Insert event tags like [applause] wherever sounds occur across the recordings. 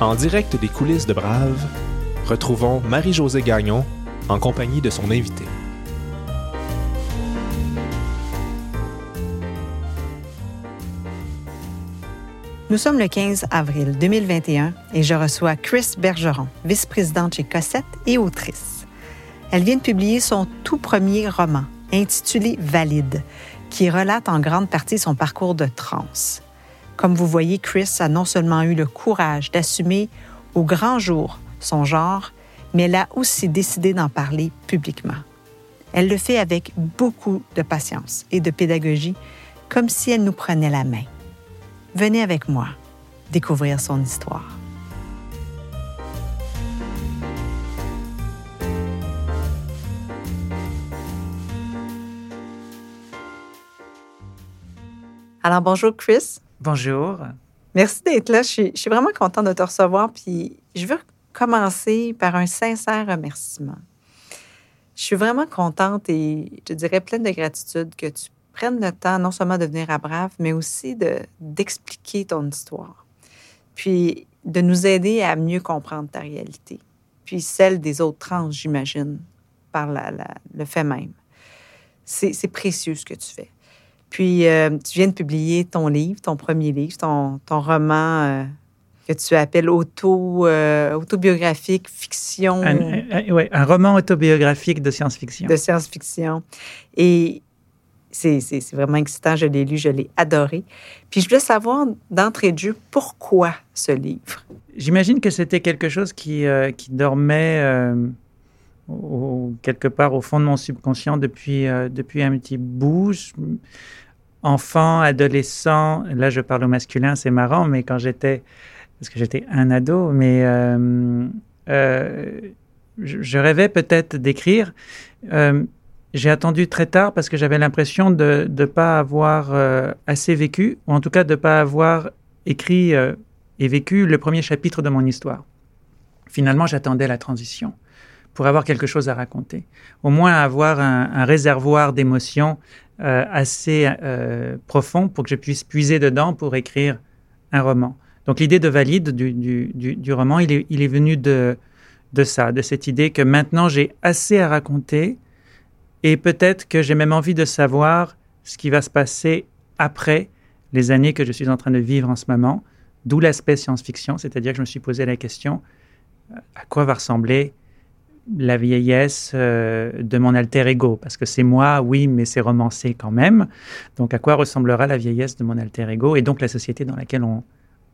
En direct des coulisses de Brave, retrouvons Marie-Josée Gagnon en compagnie de son invité. Nous sommes le 15 avril 2021 et je reçois Chris Bergeron, vice-présidente chez Cossette et autrice. Elle vient de publier son tout premier roman, intitulé Valide, qui relate en grande partie son parcours de trans. Comme vous voyez, Chris a non seulement eu le courage d'assumer au grand jour son genre, mais elle a aussi décidé d'en parler publiquement. Elle le fait avec beaucoup de patience et de pédagogie, comme si elle nous prenait la main. Venez avec moi découvrir son histoire. Alors bonjour Chris. Bonjour. Merci d'être là. Je suis, vraiment contente de te recevoir. Puis je veux commencer par un sincère remerciement. Je suis vraiment contente et je dirais pleine de gratitude que tu prennes le temps non seulement de venir à Brave, mais aussi d'expliquer ton histoire. Puis de nous aider à mieux comprendre ta réalité. Puis celle des autres trans, j'imagine, par le fait même. C'est précieux ce que tu fais. Puis, euh, tu viens de publier ton livre, ton premier livre, ton, ton roman euh, que tu appelles auto, euh, autobiographique, fiction. Un, un, ouais, un roman autobiographique de science-fiction. De science-fiction. Et c'est vraiment excitant. Je l'ai lu, je l'ai adoré. Puis, je voulais savoir d'entrée de jeu pourquoi ce livre? J'imagine que c'était quelque chose qui, qui dormait au, quelque part au fond de mon subconscient depuis, euh, depuis un petit bout. Enfant, adolescent, là je parle au masculin, c'est marrant, mais quand j'étais, parce que j'étais un ado, mais euh, euh, je, je, rêvais peut-être d'écrire. J'ai attendu très tard parce que j'avais l'impression de ne pas avoir assez vécu, ou en tout cas de ne pas avoir écrit et vécu le premier chapitre de mon histoire. Finalement, j'attendais la transition pour avoir quelque chose à raconter. Au moins avoir un, réservoir d'émotions euh, assez euh, profond pour que je puisse puiser dedans pour écrire un roman. Donc l'idée de valide du, du, du, du, roman, il est, il est venu de, de ça, de cette idée que maintenant j'ai assez à raconter et peut-être que j'ai même envie de savoir ce qui va se passer après les années que je suis en train de vivre en ce moment, d'où l'aspect science-fiction, c'est-à-dire que je me suis posé la question à quoi va ressembler la vieillesse euh, de mon alter ego, parce que c'est moi, oui, mais c'est romancé quand même. Donc, à quoi ressemblera la vieillesse de mon alter ego et donc la société dans laquelle on,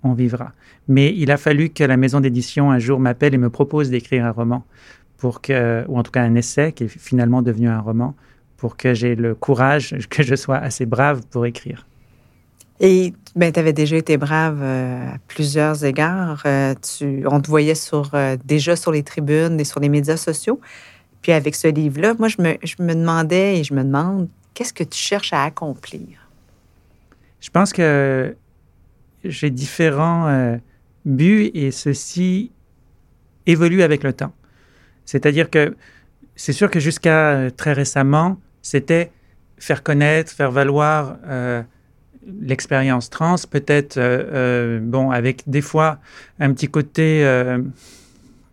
on vivra? Mais il a fallu que la maison d'édition un jour m'appelle et me propose d'écrire un roman, pour que, ou en tout cas un essai qui est finalement devenu un roman, pour que j'ai le courage, que je sois assez brave pour écrire. Et ben, tu avais déjà été brave euh, à plusieurs égards. Euh, on te voyait sur, euh, déjà sur les tribunes et sur les médias sociaux. Puis avec ce livre-là, moi, je me, je me, demandais et je me demande, qu'est-ce que tu cherches à accomplir? Je pense que j'ai différents buts et ceci évolue avec le temps. C'est-à-dire que c'est sûr que jusqu'à très récemment, c'était faire connaître, faire valoir l'expérience trans, peut-être, euh, euh, bon, avec des fois un petit côté euh,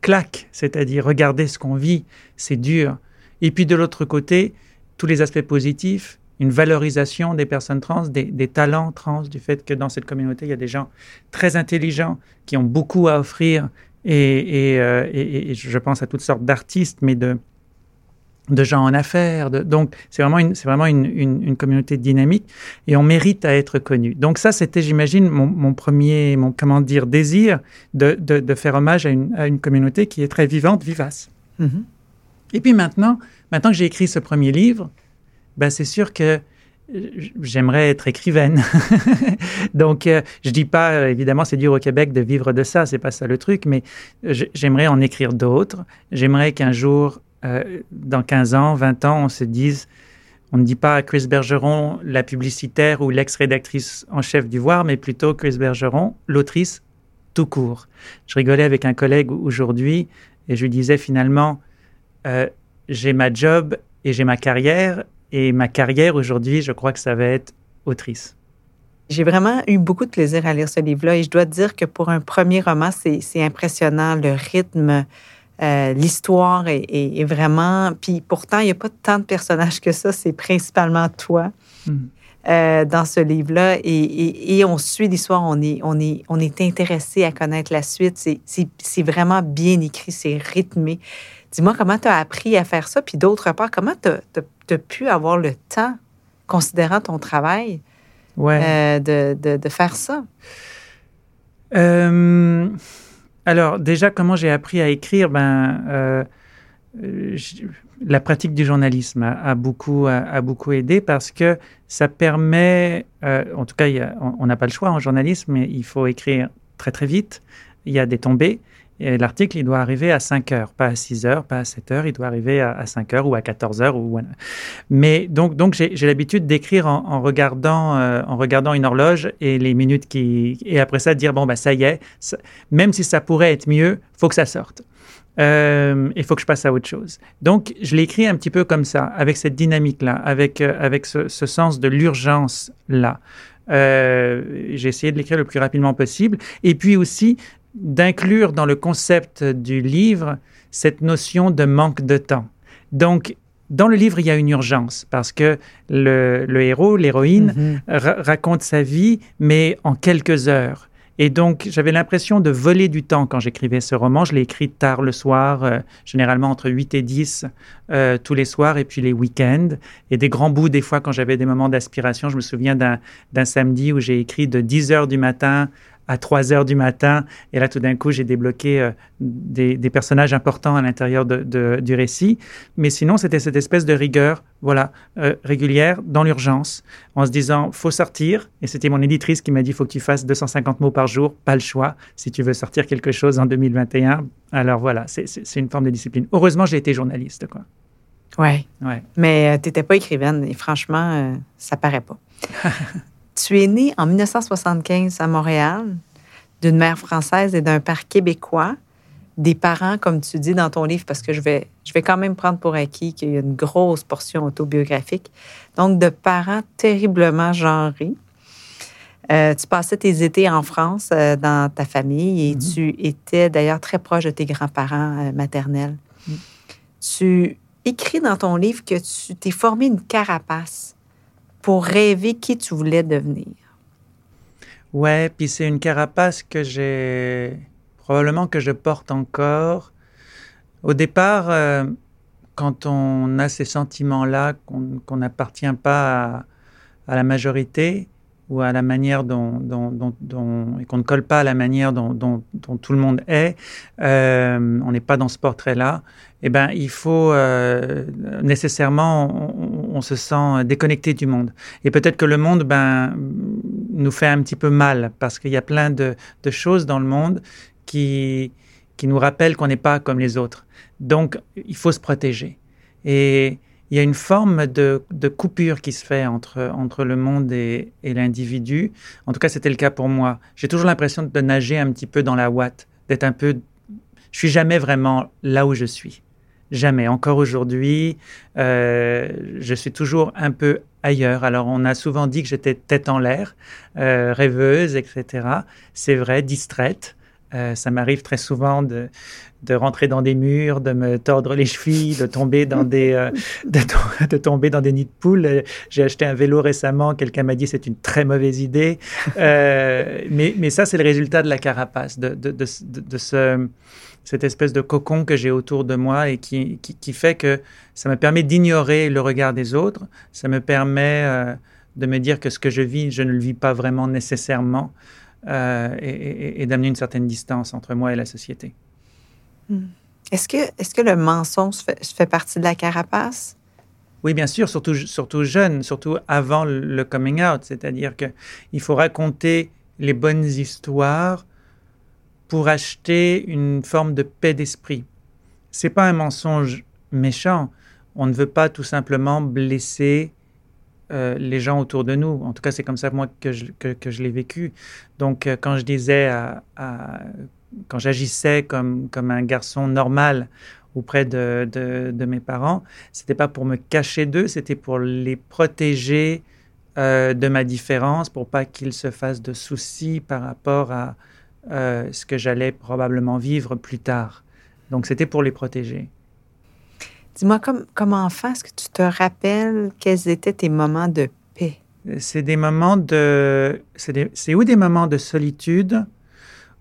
claque, c'est-à-dire regarder ce qu'on vit, c'est dur. Et puis de l'autre côté, tous les aspects positifs, une valorisation des personnes trans, des, talents trans, du fait que dans cette communauté, il y a des gens très intelligents qui ont beaucoup à offrir. Et, et je pense à toutes sortes d'artistes, mais de, de gens en affaires. De, donc, c'est vraiment, une, c'est vraiment une, une, une, communauté dynamique et on mérite à être connu. Donc, ça, c'était, j'imagine, mon, mon, premier, mon, comment dire, désir de, de, de faire hommage à une, à une, communauté qui est très vivante, vivace. Mm -hmm. Et puis maintenant, maintenant que j'ai écrit ce premier livre, ben, c'est sûr que j'aimerais être écrivaine. [laughs] Donc, euh, je dis pas, évidemment, c'est dur au Québec de vivre de ça, c'est pas ça le truc, mais j'aimerais en écrire d'autres. J'aimerais qu'un jour, euh, dans 15 ans, 20 ans, on se dise, on ne dit pas Chris Bergeron, la publicitaire ou l'ex-rédactrice en chef du Voir, mais plutôt Chris Bergeron, l'autrice tout court. Je rigolais avec un collègue aujourd'hui et je lui disais finalement, euh, j'ai ma job et j'ai ma carrière, et ma carrière aujourd'hui, je crois que ça va être autrice. J'ai vraiment eu beaucoup de plaisir à lire ce livre-là et je dois dire que pour un premier roman, c'est impressionnant, le rythme, euh, l'histoire est, vraiment... Puis pourtant, il n'y a pas tant de personnages que ça, c'est principalement toi. Hmm. Euh, dans ce livre-là et, on suit l'histoire, on est, on, est, on est intéressé à connaître la suite. C'est vraiment bien écrit, c'est rythmé. Dis-moi comment tu as appris à faire ça, puis d'autre part, comment tu as, pu avoir le temps, considérant ton travail, euh, de, de, faire ça? Euh, alors, déjà, comment j'ai appris à écrire? Ben, la pratique du journalisme a, beaucoup, a, beaucoup aidé parce que ça permet, euh, en tout cas, on n'a pas le choix en journalisme, mais il faut écrire très très vite. Il y a des tombées. L'article, il doit arriver à 5 heures, pas à 6 heures, pas à 7 heures, il doit arriver à, 5 heures ou à 14 heures. Ou... Mais donc, donc j'ai l'habitude d'écrire en, regardant, euh, en regardant une horloge et les minutes qui... Et après ça, dire, bon, ben, ça y est, même si ça pourrait être mieux, faut que ça sorte. Euh, il faut que je passe à autre chose. Donc, je l'ai écrit un petit peu comme ça, avec cette dynamique-là, avec, euh, avec ce, sens de l'urgence-là. J'ai essayé de l'écrire le plus rapidement possible. Et puis aussi, d'inclure dans le concept du livre cette notion de manque de temps. Donc, dans le livre, il y a une urgence parce que le, le héros, l'héroïne, mm-hmm. raconte sa vie, mais en quelques heures. Et donc, j'avais l'impression de voler du temps quand j'écrivais ce roman. Je l'ai écrit tard le soir, euh, généralement entre 8 et 10 euh, tous les soirs, et puis les week-ends. Et des grands bouts, des fois, quand j'avais des moments d'aspiration. Je me souviens d'un samedi où j'ai écrit de 10 heures du matin à 3 heures du matin. Et là, tout d'un coup, j'ai débloqué euh, des, personnages importants à l'intérieur de, du récit. Mais sinon, c'était cette espèce de rigueur, voilà, euh, régulière, dans l'urgence, en se disant, faut sortir. Et c'était mon éditrice qui m'a dit, faut que tu fasses 250 mots par jour, pas le choix, si tu veux sortir quelque chose en 2021. Alors voilà, c'est une forme de discipline. Heureusement, j'ai été journaliste, quoi. Ouais. ouais. Mais euh, tu n'étais pas écrivaine et franchement, ça paraît pas. [laughs] Tu es né en 1975 à Montréal d'une mère française et d'un père québécois. Des parents, comme tu dis dans ton livre, parce que je vais, je vais quand même prendre pour acquis qu'il y a une grosse portion autobiographique. Donc, de parents terriblement genrés. Euh, tu passais tes étés en France euh, dans ta famille et mm-hmm. tu étais d'ailleurs très proche de tes grands-parents euh, maternels. Mm. Tu écris dans ton livre que tu t'es formé une carapace pour rêver qui tu voulais devenir. Ouais, puis c'est une carapace que j'ai probablement que je porte encore. Au départ, euh, quand on a ces sentiments-là, qu'on n'appartient pas à, la majorité ou à la manière dont, et qu'on ne colle pas à la manière dont, tout le monde est, euh, on n'est pas dans ce portrait-là. Eh ben, il faut euh, nécessairement, se sent déconnecté du monde. Et peut-être que le monde, ben, nous fait un petit peu mal parce qu'il y a plein de, choses dans le monde qui, qui nous rappellent qu'on n'est pas comme les autres. Donc, il faut se protéger. Et il y a une forme de, coupure qui se fait entre, entre le monde et, et l'individu. En tout cas, c'était le cas pour moi. J'ai toujours l'impression de nager un petit peu dans la ouate, d'être un peu... Je suis jamais vraiment là où je suis. Jamais. Encore aujourd'hui, euh, je suis toujours un peu ailleurs. Alors, on a souvent dit que j'étais tête en l'air, euh, rêveuse, etc. C'est vrai, distraite. Euh, ça m'arrive très souvent de, de rentrer dans des murs, de me tordre les chevilles, de tomber dans des, de, tomber dans des nids de poules. J'ai acheté un vélo récemment. Quelqu'un m'a dit c'est une très mauvaise idée. mais, mais ça, c'est le résultat de la carapace, de, de ce cette espèce de cocon que j'ai autour de moi et qui, qui, fait que ça me permet d'ignorer le regard des autres, ça me permet euh, de me dire que ce que je vis, je ne le vis pas vraiment nécessairement euh, et, d'amener une certaine distance entre moi et la société. Hmm. Est-ce que, est que le mensonge fait, fait partie de la carapace? Oui, bien sûr, surtout, surtout jeune, surtout avant le coming out. C'est-à-dire qu'il faut raconter les bonnes histoires pour acheter une forme de paix d'esprit. C'est pas un mensonge méchant. On ne veut pas tout simplement blesser euh, les gens autour de nous. En tout cas, c'est comme ça moi que je, que, je l'ai vécu. Donc, euh, quand je disais, à, quand j'agissais comme, un garçon normal auprès de mes parents, c'était pas pour me cacher d'eux, c'était pour les protéger euh, de ma différence pour pas qu'ils se fassent de soucis par rapport à euh, ce que j'allais probablement vivre plus tard. Donc c'était pour les protéger. Dis-moi, comme, comme enfant, est-ce que tu te rappelles quels étaient tes moments de paix? C'est des moments de... C'est ou des moments de solitude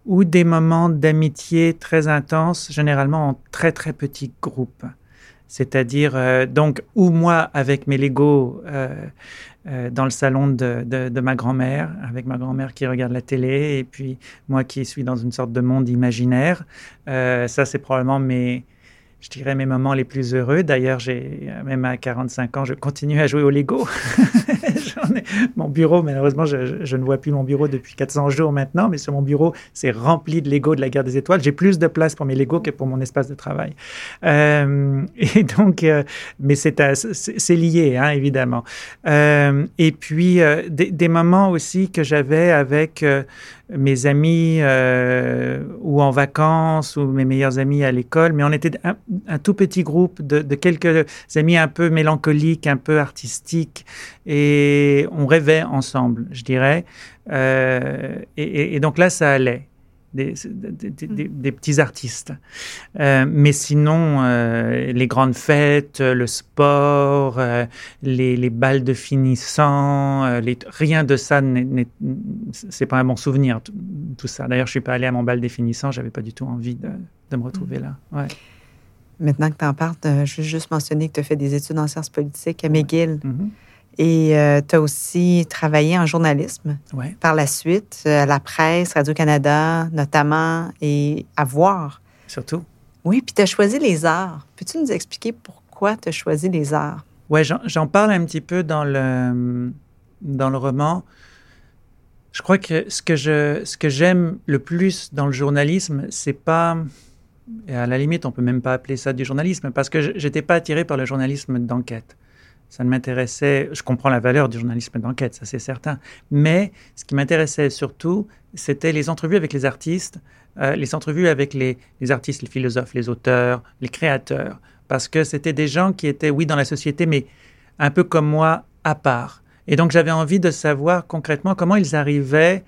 ou des moments d'amitié très intenses, généralement en très très petits groupes. C'est-à-dire, euh, donc, ou moi avec mes Legos euh, euh, dans le salon de, de, de ma grand-mère, avec ma grand-mère qui regarde la télé, et puis moi qui suis dans une sorte de monde imaginaire. ça, c'est probablement mes, je dirais, mes moments les plus heureux. D'ailleurs, j'ai, même à 45 ans, je continue à jouer au Lego. [laughs] mon bureau, malheureusement, je, ne vois plus mon bureau depuis 400 jours maintenant, mais sur mon bureau, c'est rempli de Lego de la guerre des étoiles. J'ai plus de place pour mes Lego que pour mon espace de travail. Euh, et donc, euh, mais c'est, lié, hein, évidemment. Euh, et puis, des, moments aussi que j'avais avec mes amis euh, ou en vacances ou mes meilleurs amis à l'école, mais on était un, tout petit groupe de, de, quelques amis un peu mélancoliques, un peu artistiques, et on rêvait ensemble, je dirais. Euh, et, et, donc là, ça allait des, des, des, des petits artistes. Euh, mais sinon, euh, les grandes fêtes, le sport, euh, les, les, balles de finissant, les, rien de ça, c'est pas un bon souvenir, tout, tout ça. D'ailleurs, je suis pas allé à mon bal des finissants, j'avais pas du tout envie de, de me retrouver là. Ouais. Maintenant que tu en parles, je veux juste mentionner que tu as fait des études en sciences politiques à McGill. Mm -hmm. Et euh, tu as aussi travaillé en journalisme ouais. par la suite, euh, à la presse, Radio-Canada notamment, et à voir. Surtout. Oui, puis tu as choisi les arts. Peux-tu nous expliquer pourquoi tu as choisi les arts? Oui, j'en parle un petit peu dans le, dans le roman. Je crois que ce que je, ce que j'aime le plus dans le journalisme, c'est pas, et à la limite, on peut même pas appeler ça du journalisme, parce que j'étais pas attiré par le journalisme d'enquête ça ne m'intéressait, je comprends la valeur du journalisme d'enquête, ça c'est certain, mais ce qui m'intéressait surtout, c'était les entrevues avec les artistes, euh, les entrevues avec les, artistes, les philosophes, les auteurs, les créateurs, parce que c'était des gens qui étaient, oui, dans la société, mais un peu comme moi, à part. Et donc j'avais envie de savoir concrètement comment ils arrivaient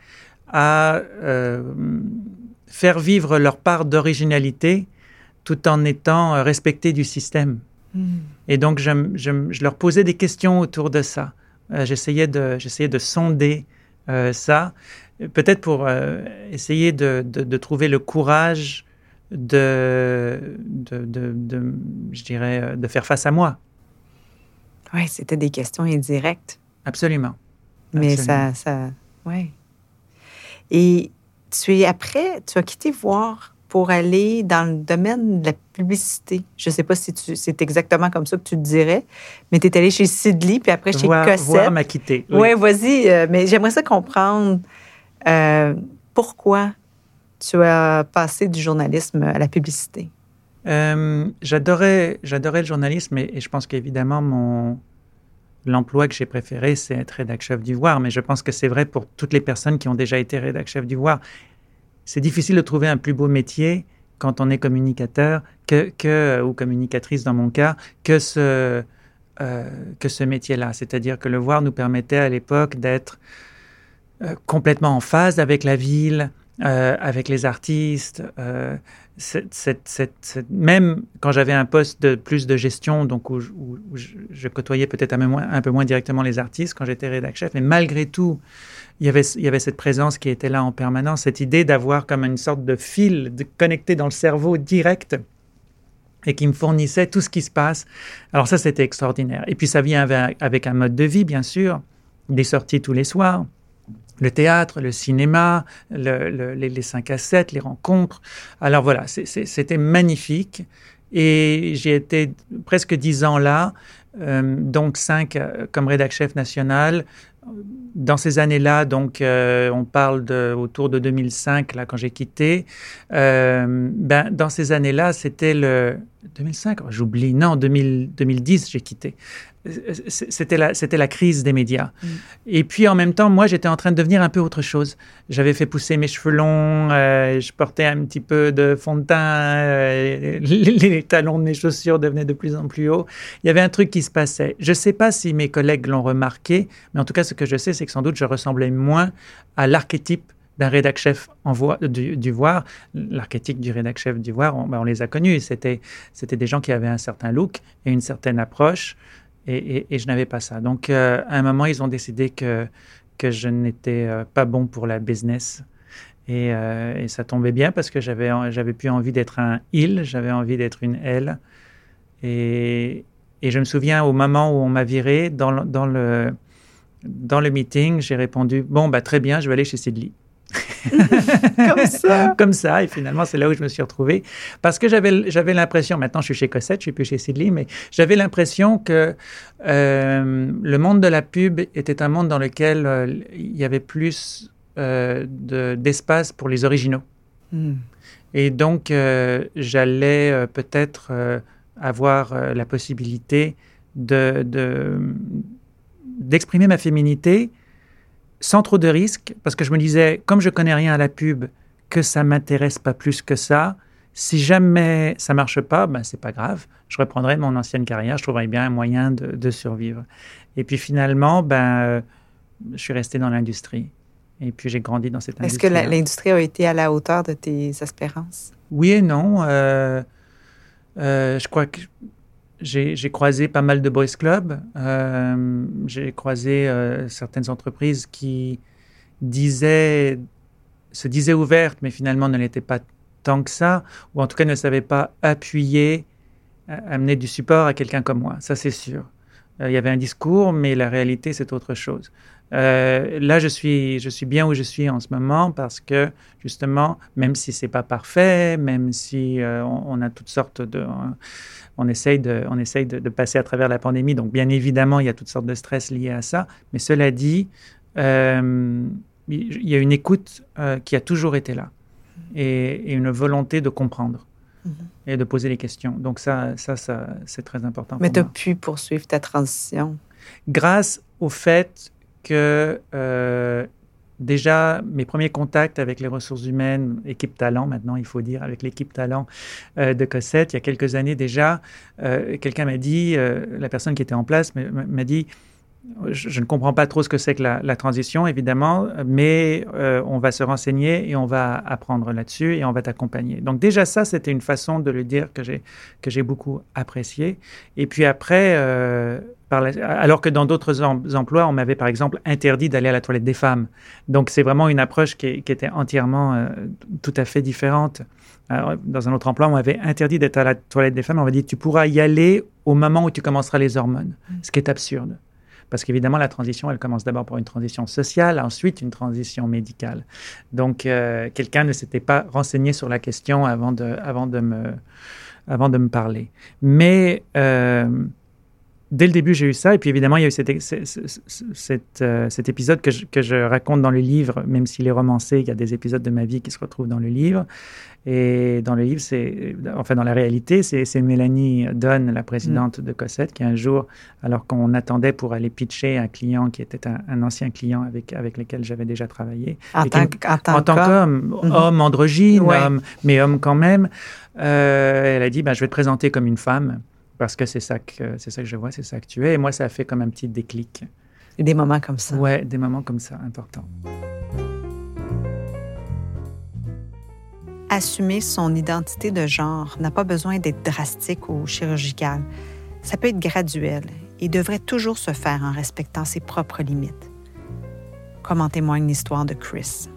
à euh, faire vivre leur part d'originalité tout en étant respectés du système. Mmh. Et donc, je, je, je, leur posais des questions autour de ça. Euh, j'essayais de, j'essayais de sonder euh, ça, peut-être pour euh, essayer de, de, de, trouver le courage de, de, je dirais, de faire face à moi. Oui, c'était des questions indirectes. Absolument. Mais Absolument. ça, ça, oui. Et tu es après, tu as quitté voir pour aller dans le domaine de la publicité. Je ne sais pas si c'est exactement comme ça que tu te dirais, mais tu es allé chez Sidley, puis après chez voir, Cossette. Voir m'a quitté. Oui, ouais, vas-y. Euh, mais j'aimerais ça comprendre euh, pourquoi tu as passé du journalisme à la publicité. Euh, j'adorais, j'adorais le journalisme et, et je pense qu'évidemment, mon, l'emploi que j'ai préféré, c'est être rédac-chef du Voir, mais je pense que c'est vrai pour toutes les personnes qui ont déjà été rédac-chef du Voir c'est difficile de trouver un plus beau métier quand on est communicateur ou communicatrice dans mon cas que ce euh, que ce métier-là. C'est-à-dire que le voir nous permettait à l'époque d'être euh, complètement en phase avec la ville, euh, avec les artistes. Cette, même quand j'avais un poste de plus de gestion, donc où, je, côtoyais peut-être un, peu moins directement les artistes quand j'étais rédac chef, mais malgré tout, il y, avait, il y avait cette présence qui était là en permanence, cette idée d'avoir comme une sorte de fil de connecté dans le cerveau direct et qui me fournissait tout ce qui se passe. Alors ça, c'était extraordinaire. Et puis ça vient avec, avec un mode de vie, bien sûr, des sorties tous les soirs, le théâtre, le cinéma, le, le, les, les 5 à 7, les rencontres. Alors voilà, c'était magnifique. Et j'ai été presque dix ans là, euh, donc cinq euh, comme rédac chef national. Dans ces années-là, donc euh, on parle autour de 2005 là quand j'ai quitté. Ben dans ces années-là, c'était le 2005. J'oublie. Non, 2000, 2010 j'ai quitté. C'était la, c'était la crise des médias. Mm. Et puis en même temps, moi, j'étais en train de devenir un peu autre chose. J'avais fait pousser mes cheveux longs, euh, je portais un petit peu de fond de teint, euh, les, [laughs] les talons de mes chaussures devenaient de plus en plus hauts. Il y avait un truc qui se passait. Je ne sais pas si mes collègues l'ont remarqué, mais en tout cas, ce que je sais, c'est que sans doute, je ressemblais moins à l'archétype d'un rédac-chef en voix, du, du Voir. L'archétype du rédac-chef du Voir, on, ben, on les a connus. C'était, c'était des gens qui avaient un certain look et une certaine approche, et, je n'avais pas ça. Donc, euh, à un moment, ils ont décidé que, que je n'étais euh, pas bon pour la business. Et, euh, ça tombait bien parce que j'avais, plus envie d'être un il, j'avais envie d'être une elle. Et, et je me souviens au moment où on m'a viré, dans le, dans le, dans le meeting, j'ai répondu Bon, bah, très bien, je vais aller chez Sidley. [laughs] Comme ça. Comme ça, et finalement, c'est là où je me suis retrouvé. Parce que j'avais, j'avais l'impression, maintenant je suis chez Cossette, je suis plus chez Sidley, mais j'avais l'impression que euh, le monde de la pub était un monde dans lequel euh, il y avait plus euh, de, d'espace pour les originaux. Mm. Et donc, j'allais peut-être avoir la possibilité de, de- d'exprimer ma féminité sans trop de risques, parce que je me disais, comme je connais rien à la pub, que ça m'intéresse pas plus que ça. Si jamais ça marche pas, ben c'est pas grave. Je reprendrai mon ancienne carrière. Je trouverai bien un moyen de, de survivre. Et puis finalement, ben, euh, je suis resté dans l'industrie. Et puis j'ai grandi dans cette Est-ce industrie. que la- l'industrie a été à la hauteur de tes espérances? Oui et non. Euh, euh, je crois que j'ai croisé pas mal de boys clubs. Euh, j'ai croisé euh, certaines entreprises qui disaient, se disaient ouvertes, mais finalement ne l'étaient pas tant que ça, ou en tout cas ne savaient pas appuyer, euh, amener du support à quelqu'un comme moi. Ça, c'est sûr. Il y avait un discours, mais la réalité, c'est autre chose. Là, je suis, je suis bien où je suis en ce moment parce que justement, même si c'est pas parfait, même si on a toutes sortes de, on essaye de, on essaye de, de passer à travers la pandémie. Donc, bien évidemment, il y a toutes sortes de stress liés à ça. Mais cela dit, euh, il y a une écoute euh, qui a toujours été là et, et une volonté de comprendre Mhm. et de poser les questions. Donc ça, ça, ça c'est très important. Mais tu as pu poursuivre ta transition? Grâce au fait que euh, déjà mes premiers contacts avec les ressources humaines, équipe talent maintenant, il faut dire, avec l'équipe talent euh, de Cossette, il y a quelques années déjà, euh, quelqu'un m'a dit, euh, la personne qui était en place m'a- dit, je, ne comprends pas trop ce que c'est que la, transition, évidemment, mais on va se renseigner et on va apprendre là-dessus et on va t'accompagner. Donc déjà ça, c'était une façon de le dire que j'ai beaucoup apprécié. Et puis après, alors que dans d'autres em- emplois, on m'avait par exemple interdit d'aller à la toilette des femmes. Donc c'est vraiment une approche qui, est- qui était entièrement euh, tout à fait différente. Alors, dans un autre emploi, on m'avait interdit d'être à la toilette des femmes. On m'a dit tu pourras y aller au moment où tu commenceras les hormones, ce qui est absurde. Parce qu'évidemment, la transition, elle commence d'abord par une transition sociale, ensuite une transition médicale. Donc, euh, quelqu'un ne s'était pas renseigné sur la question avant de, avant de, me, avant de me parler. Mais euh, dès le début, j'ai eu ça. Et puis, évidemment, il y a eu cet, cet, cet, euh, cet épisode que je, que je raconte dans le livre, même s'il est romancé, il y a des épisodes de ma vie qui se retrouvent dans le livre. Et dans le livre, c'est, enfin, dans la réalité, c'est, Mélanie Donne, la présidente de Cossette, qui un jour, alors qu'on attendait pour aller pitcher un client qui était un, un ancien client avec, avec lequel j'avais déjà travaillé, En tant, qu- qu'homme. Mhm. homme androgyne, Ouais. homme, mais homme quand même, euh, elle a dit, ben, je vais te présenter comme une femme parce que c'est ça que c'est ça que je vois, c'est ça que tu es. Et moi, ça a fait comme un petit déclic. Et des moments comme ça. Ouais, des moments comme ça, importants. Assumer son identité de genre n'a pas besoin d'être drastique ou chirurgical. Ça peut être graduel et devrait toujours se faire en respectant ses propres limites. Comme en témoigne l'histoire de Chris?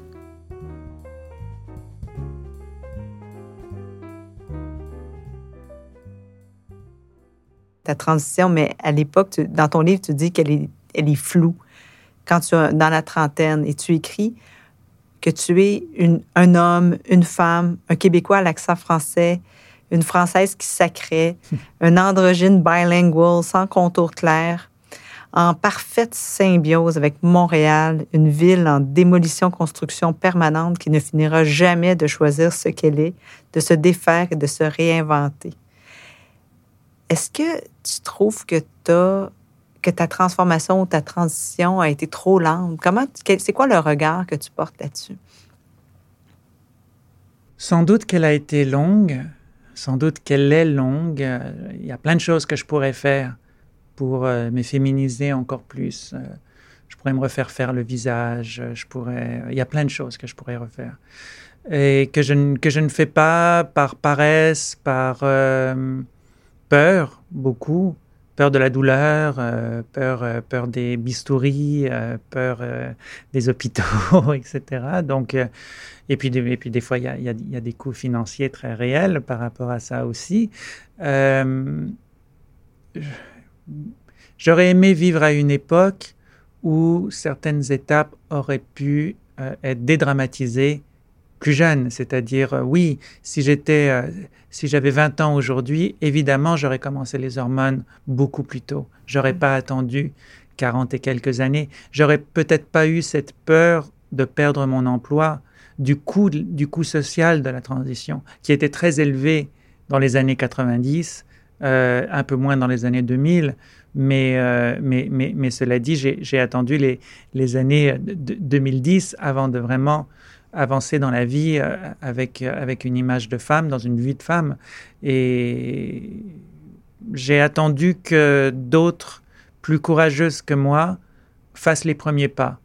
Ta transition, mais à l'époque, dans ton livre, tu dis qu'elle est, elle est floue. Quand tu es dans la trentaine et tu écris que tu es une- un homme, une femme, un Québécois à l'accent français, une Française qui sacrait, [laughs] un androgyne bilingual sans contour clair, en parfaite symbiose avec Montréal, une ville en démolition-construction permanente qui ne finira jamais de choisir ce qu'elle est, de se défaire et de se réinventer. Est-ce que tu trouves que que ta transformation ou ta transition a été trop lente? Comment, c'est quoi le regard que tu portes là-dessus? Sans doute qu'elle a été longue, sans doute qu'elle est longue. Il y a plein de choses que je pourrais faire pour euh, me féminiser encore plus. Euh, je pourrais me refaire faire le visage, je pourrais, il y a plein de choses que je pourrais refaire. Et que je, ne, que je ne fais pas par paresse, par euh, peur, beaucoup, peur de la douleur, peur, peur des bistouris, peur des [laughs] hôpitaux, etc. Donc, et puis, et puis des fois, il y a, y a, des coûts financiers très réels par rapport à ça aussi. J'aurais aimé vivre à une époque où certaines étapes auraient pu euh, être dédramatisées plus jeune, c'est-à-dire euh, oui, si j'étais euh, si j'avais 20 ans aujourd'hui, évidemment, j'aurais commencé les hormones beaucoup plus tôt. J'aurais pas attendu 40 et quelques années. J'aurais peut-être pas eu cette peur de perdre mon emploi du coût du coût social de la transition qui était très élevé dans les années 90, un peu moins dans les années 2000. Euh, mais, mais, mais, cela dit, j'ai attendu les, les années 2010 avant de vraiment avancer dans la vie euh, avec, avec une image de femme, dans une vie de femme. Et j'ai attendu que d'autres, plus courageuses que moi, fassent les premiers pas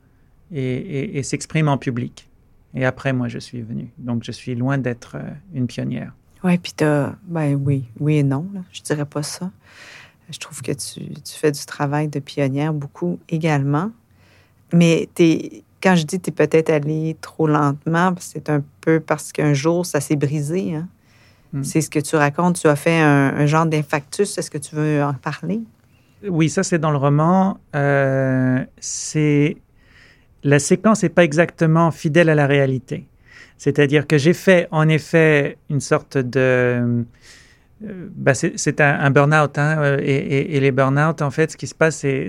et, s'expriment en public. Et après, moi, je suis venu. Donc, je suis loin d'être euh, une pionnière. Ouais, puis tu ben oui, oui et non, là. je dirais pas ça. Je trouve que tu, fais du travail de pionnière beaucoup également. Mais es, quand je dis que tu es peut-être allé trop lentement, c'est un peu parce qu'un jour, ça s'est brisé. Hein. Hmm. C'est ce que tu racontes. Tu as fait un, genre d'infarctus. Est-ce que tu veux en parler? Oui, ça, c'est dans le roman. Euh, c'est La séquence n'est pas exactement fidèle à la réalité. C'est-à-dire que j'ai fait, en effet, une sorte de euh, bah, c'est un, un burn-out. Hein, euh, et, les burn-out, en fait, ce qui se passe, c'est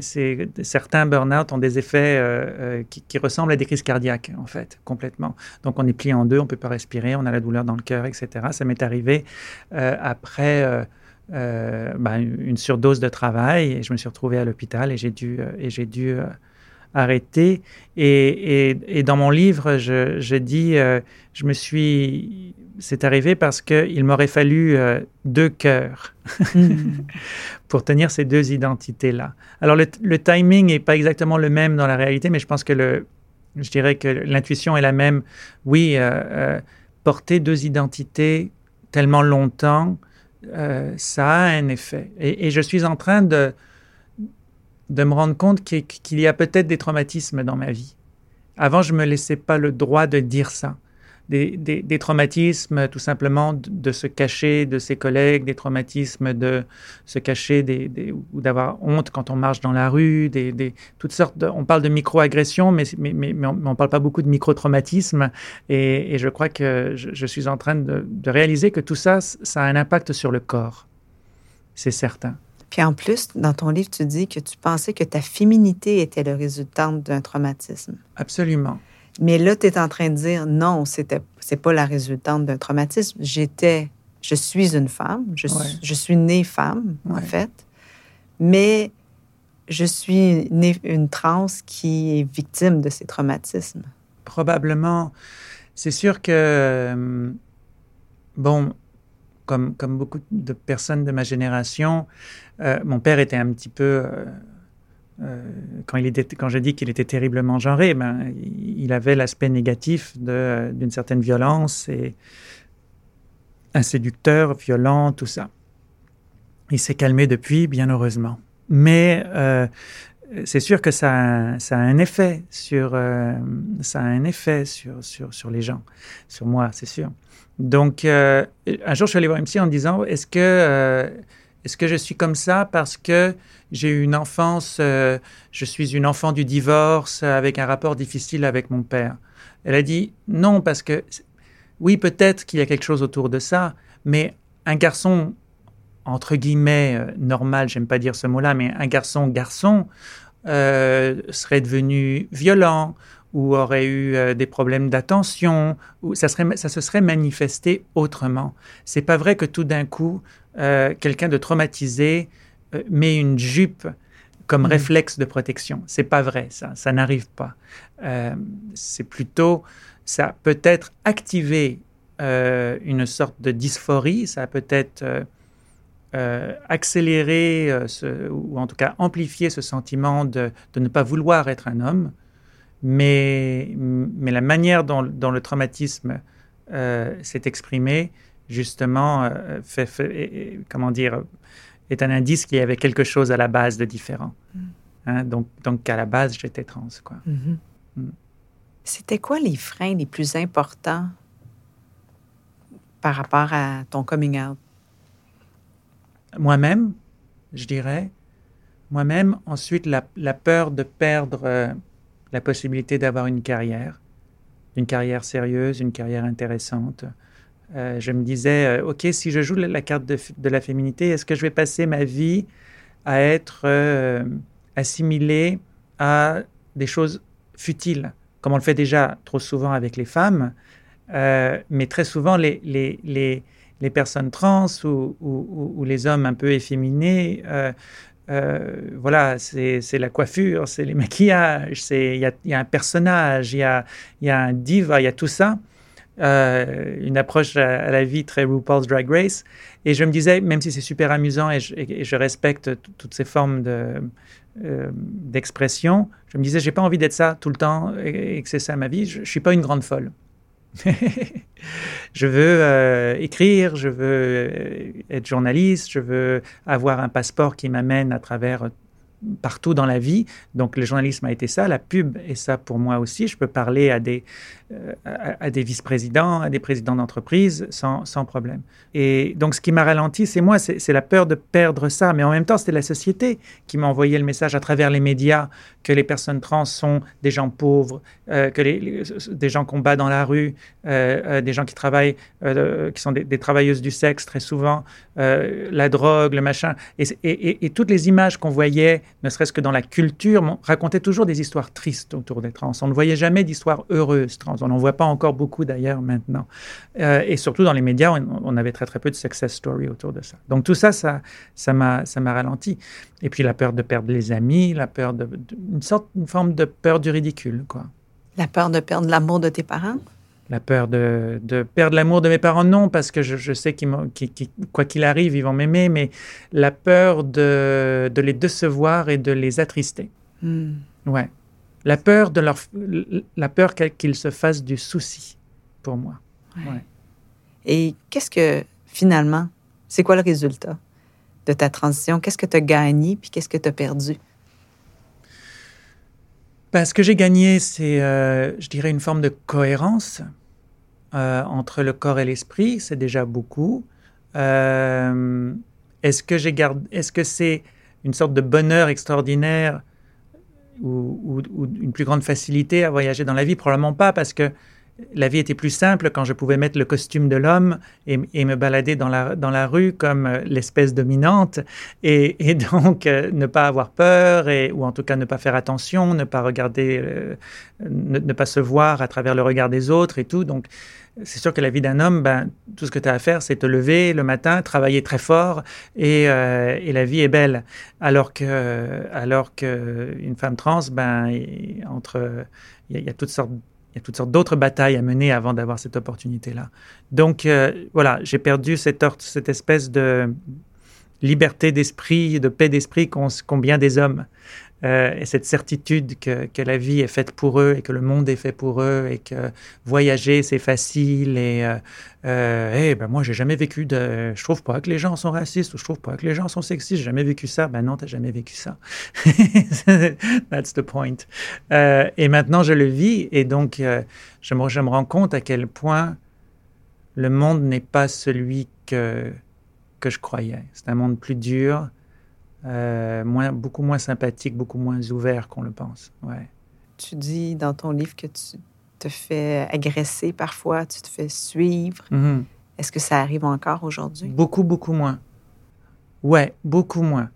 certains burn-out ont des effets euh, qui, ressemblent à des crises cardiaques, en fait, complètement. Donc, on est plié en deux, on ne peut pas respirer, on a la douleur dans le cœur, etc. Ça m'est arrivé après bah, une surdose de travail et je me suis retrouvé à l'hôpital et j'ai dû arrêter. Et, dans mon livre, je, je dis, je me suis c'est arrivé parce qu'il m'aurait fallu euh, deux cœurs hmm. [laughs] pour tenir ces deux identités-là. Alors le, timing n'est pas exactement le même dans la réalité, mais je pense que le, je dirais que l'intuition est la même. Oui, euh, euh, porter deux identités tellement longtemps, ça a un effet. Et, je suis en train de, de me rendre compte qu'il y a peut-être des traumatismes dans ma vie. Avant, je ne me laissais pas le droit de dire ça des, traumatismes tout simplement de, se cacher de ses collègues, des traumatismes de se cacher ou d'avoir honte quand on marche dans la rue, des, toutes sortes on parle de micro-agressions, mais, on ne parle pas beaucoup de micro-traumatismes. Et, je crois que je, suis en train de, de réaliser que tout ça, ça a un impact sur le corps. C'est certain. Puis en plus, dans ton livre, tu dis que tu pensais que ta féminité était le résultat d'un traumatisme. Absolument. Mais là, tu es en train de dire non, c'était c'est pas la résultante d'un traumatisme. J'étais, je suis une femme, je, suis, je suis née femme, en fait, mais je suis née une trans qui est victime de ces traumatismes. Probablement. C'est sûr que, euh, bon, comme, beaucoup de personnes de ma génération, euh, mon père était un petit peu. Euh, euh, quand, il était, qu'il était terriblement genré, ben, il avait l'aspect négatif d'une certaine violence et un séducteur, violent, tout ça. Il s'est calmé depuis, bien heureusement. Mais c'est sûr que ça a, un effet sur les gens, sur moi, c'est sûr. Donc, un jour, je suis allé voir MC en disant, est-ce que est-ce que je suis comme ça parce que j'ai eu une enfance, euh, je suis une enfant du divorce avec un rapport difficile avec mon père Elle a dit non parce que oui, peut-être qu'il y a quelque chose autour de ça, mais un garçon entre guillemets euh, normal, j'aime pas dire ce mot-là, mais un garçon garçon euh, serait devenu violent ou aurait eu des problèmes d'attention, ou ça, serait, ça se serait manifesté autrement. C'est pas vrai que tout d'un coup, euh, quelqu'un de traumatisé euh, met une jupe comme Mhm. réflexe de protection. C'est pas vrai, ça. Ça n'arrive pas. Euh, c'est plutôt, ça a peut-être activé euh, une sorte de dysphorie, ça a peut-être euh, euh, accéléré euh, ce- ou en tout cas amplifié ce sentiment de, de ne pas vouloir être un homme, mais, mais la manière dont, dont le traumatisme euh, s'est exprimé, justement, euh, fait, fait- comment dire, est un indice qu'il y avait quelque chose à la base de différent. Hein, donc, donc, à la base, j'étais trans, quoi. Mhm. Mm. C'était quoi les freins les plus importants par rapport à ton coming out? Moi-même, je dirais, moi-même, ensuite, la, la peur de perdre euh, la possibilité d'avoir une carrière, une carrière sérieuse, une carrière intéressante. Euh, je me disais, euh, OK, si je joue la, carte de, la féminité, est-ce que je vais passer ma vie à être euh, assimilé à des choses futiles, comme on le fait déjà trop souvent avec les femmes, euh, mais très souvent les, les, les, les personnes trans ou- ou les hommes un peu efféminés, euh, voilà, c'est la coiffure, c'est les [laughs] maquillages, il y y a un personnage, il y a, y a un diva, il y a tout ça. Euh, une approche à, la vie très RuPaul's Drag Race. Et je me disais, même si c'est super amusant et je, respecte toutes ces formes de, euh, d'expression, je me disais, j'ai pas envie d'être ça tout le temps et, et que c'est ça ma vie. Je, je suis pas une grande folle. [laughs] je veux euh, écrire, je veux euh, être journaliste, je veux avoir un passeport qui m'amène à travers euh, partout dans la vie. Donc le journalisme a été ça, la pub est ça pour moi aussi. Je peux parler à des, à, à des vice-présidents, à des présidents d'entreprise sans, sans problème. Et donc ce qui m'a ralenti, c'est moi, c'est la peur de perdre ça. Mais en même temps, c'était la société qui m'a envoyé le message à travers les médias que les personnes trans sont des gens pauvres, euh, que des gens qu'on bat dans la rue, euh, euh, des gens qui travaillent, euh, qui sont des, travailleuses du sexe très souvent, euh, la drogue, le machin. Et, et- toutes les images qu'on voyait, ne serait-ce que dans la culture, racontaient toujours des histoires tristes autour des trans. On ne voyait jamais d'histoires heureuses trans. On n'en voit pas encore beaucoup d'ailleurs maintenant. Euh, et surtout dans les médias, on, on avait très très peu de success story autour de ça. Donc tout ça, ça ça m'a ça m'a ralenti. Et puis la peur de perdre les amis, la peur de, de- une sorte une forme de peur du ridicule, quoi. La peur de perdre l'amour de tes parents? La peur de, de perdre l'amour de mes parents, non, parce que je, je sais qu'ils qu'ils- quoi qu'il arrive, ils vont m'aimer, mais la peur de, de les décevoir et de les attrister. Hmm. Ouais. La peur de leur, la peur qu'ils se fassent du souci pour moi. Ouais. Et qu'est-ce que, finalement, c'est quoi le résultat de ta transition? Qu'est-ce que tu as gagné puis qu'est-ce que tu as perdu? Ben, ce que j'ai gagné, c'est, euh, je dirais, une forme de cohérence euh, entre le corps et l'esprit. C'est déjà beaucoup. Euh, est-ce que j'ai gardé, est-ce que c'est une sorte de bonheur extraordinaire ou, ou- une plus grande facilité à voyager dans la vie? Probablement pas, parce que la vie était plus simple quand je pouvais mettre le costume de l'homme et, me balader dans la, dans la rue comme euh, l'espèce dominante et, donc euh, ne pas avoir peur et, ou en tout cas ne pas faire attention, ne pas regarder, euh, ne, pas se voir à travers le regard des autres et tout. Donc c'est sûr que la vie d'un homme, ben, tout ce que tu as à faire, c'est te lever le matin, travailler très fort et, et la vie est belle. Alors que, alors que une femme trans, ben, entre, il y, y a toutes sortes il y a toutes sortes d'autres batailles à mener avant d'avoir cette opportunité-là. Donc euh, voilà, j'ai perdu cette, espèce de liberté d'esprit, de paix d'esprit qu'ont bien des hommes. Euh, et cette certitude que, la vie est faite pour eux et que le monde est fait pour eux et que voyager c'est facile et euh, euh, eh ben moi j'ai jamais vécu de je trouve pas que les gens sont racistes ou je trouve pas que les gens sont sexistes. J'ai jamais vécu ça. Ben non t'as jamais vécu ça. [laughs] That's the point. Euh, et maintenant je le vis et donc euh, je, me, je me rends compte à quel point le monde n'est pas celui que que je croyais. C'est un monde plus dur euh, moins, beaucoup moins sympathique, beaucoup moins ouvert qu'on le pense. Ouais. Tu dis dans ton livre que tu te fais agresser parfois, tu te fais suivre. Mhm. Est-ce que ça arrive encore aujourd'hui? Beaucoup, beaucoup moins. Ouais, beaucoup moins.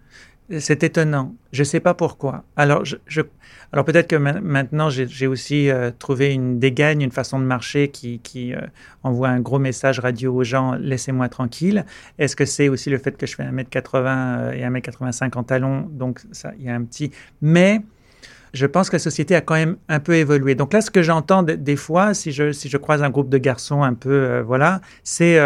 C'est étonnant. Je ne sais pas pourquoi. Alors, alors peut-être que ma- maintenant, j'ai aussi euh, trouvé une dégaine, une façon de marcher qui, euh, envoie un gros message radio aux gens, laissez-moi tranquille. Est-ce que c'est aussi le fait que je fais 1m80 euh, et 1m85 en talons? Donc, il y a un petit... Mais je pense que la société a quand même un peu évolué. Donc là, ce que j'entends de- des fois, si je, si je croise un groupe de garçons un peu, voilà, c'est...